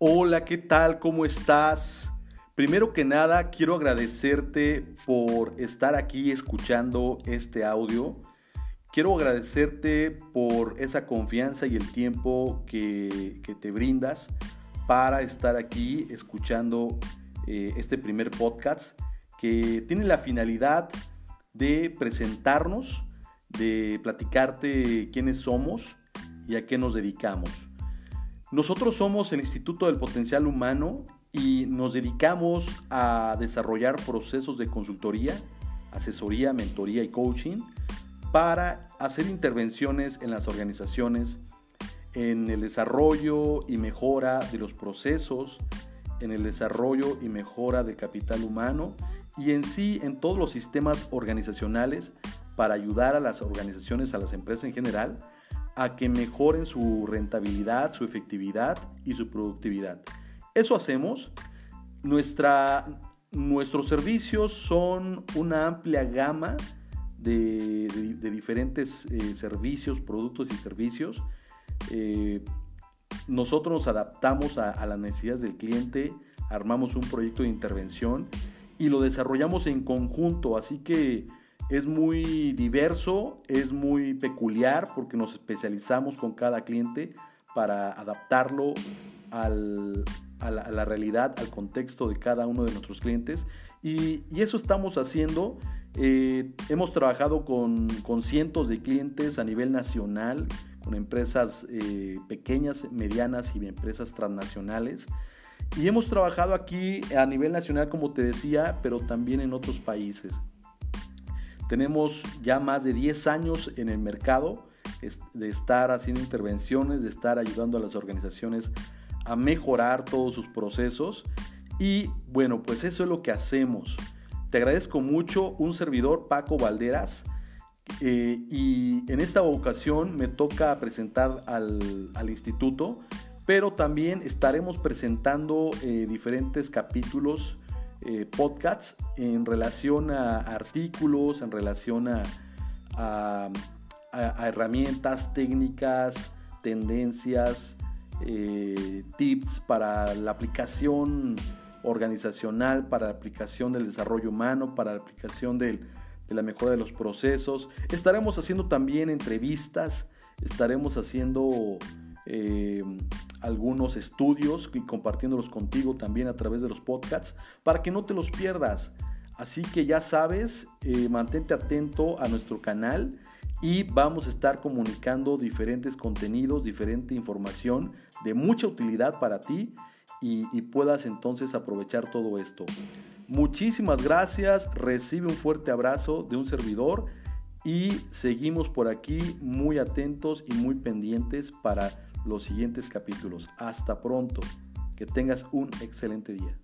Hola, ¿qué tal? ¿Cómo estás? Primero que nada, quiero agradecerte por estar aquí escuchando este audio. Quiero agradecerte por esa confianza y el tiempo que, te brindas para estar aquí escuchando eh, este primer podcast que tiene la finalidad de presentarnos, de platicarte quiénes somos y a qué nos dedicamos. Nosotros somos el Instituto del Potencial Humano y nos dedicamos a desarrollar procesos de consultoría, asesoría, mentoría y coaching para hacer intervenciones en las organizaciones, en el desarrollo y mejora de los procesos, en el desarrollo y mejora del capital humano y en sí en todos los sistemas organizacionales para ayudar a las organizaciones, a las empresas en general, a que mejoren su rentabilidad, su efectividad y su productividad. Eso hacemos. Nuestra, nuestros servicios son una amplia gama de, diferentes eh, servicios, productos y servicios. Eh, nosotros nos adaptamos a, a las necesidades del cliente, armamos un proyecto de intervención y lo desarrollamos en conjunto. Así que es muy diverso, es muy peculiar porque nos especializamos con cada cliente para adaptarlo a, la, realidad, al contexto de cada uno de nuestros clientes. Y, eso estamos haciendo. Eh, hemos trabajado con, cientos de clientes a nivel nacional, con empresas eh, pequeñas, medianas y empresas transnacionales. Y hemos trabajado aquí a nivel nacional, como te decía, pero también en otros países. Tenemos ya más de 10 años en el mercado de estar haciendo intervenciones, de estar ayudando a las organizaciones a mejorar todos sus procesos. Y bueno, pues eso es lo que hacemos. Te agradezco mucho, un servidor Paco Valderas. Eh, y en esta ocasión me toca presentar al, instituto, pero también estaremos presentando eh, diferentes capítulos eh, podcasts en relación a artículos, en relación a, herramientas, técnicas, tendencias, eh, tips para la aplicación organizacional, para la aplicación del desarrollo humano, para la aplicación de la mejora de los procesos. Estaremos haciendo también entrevistas, estaremos haciendo algunos estudios y compartiéndolos contigo también a través de los podcasts para que no te los pierdas. Así que ya sabes, eh, mantente atento a nuestro canal y vamos a estar comunicando diferentes contenidos, diferente información de mucha utilidad para ti y, y puedas entonces aprovechar todo esto. Muchísimas gracias, recibe un fuerte abrazo de un servidor y seguimos por aquí muy atentos y muy pendientes para los siguientes capítulos. Hasta pronto. Que tengas un excelente día.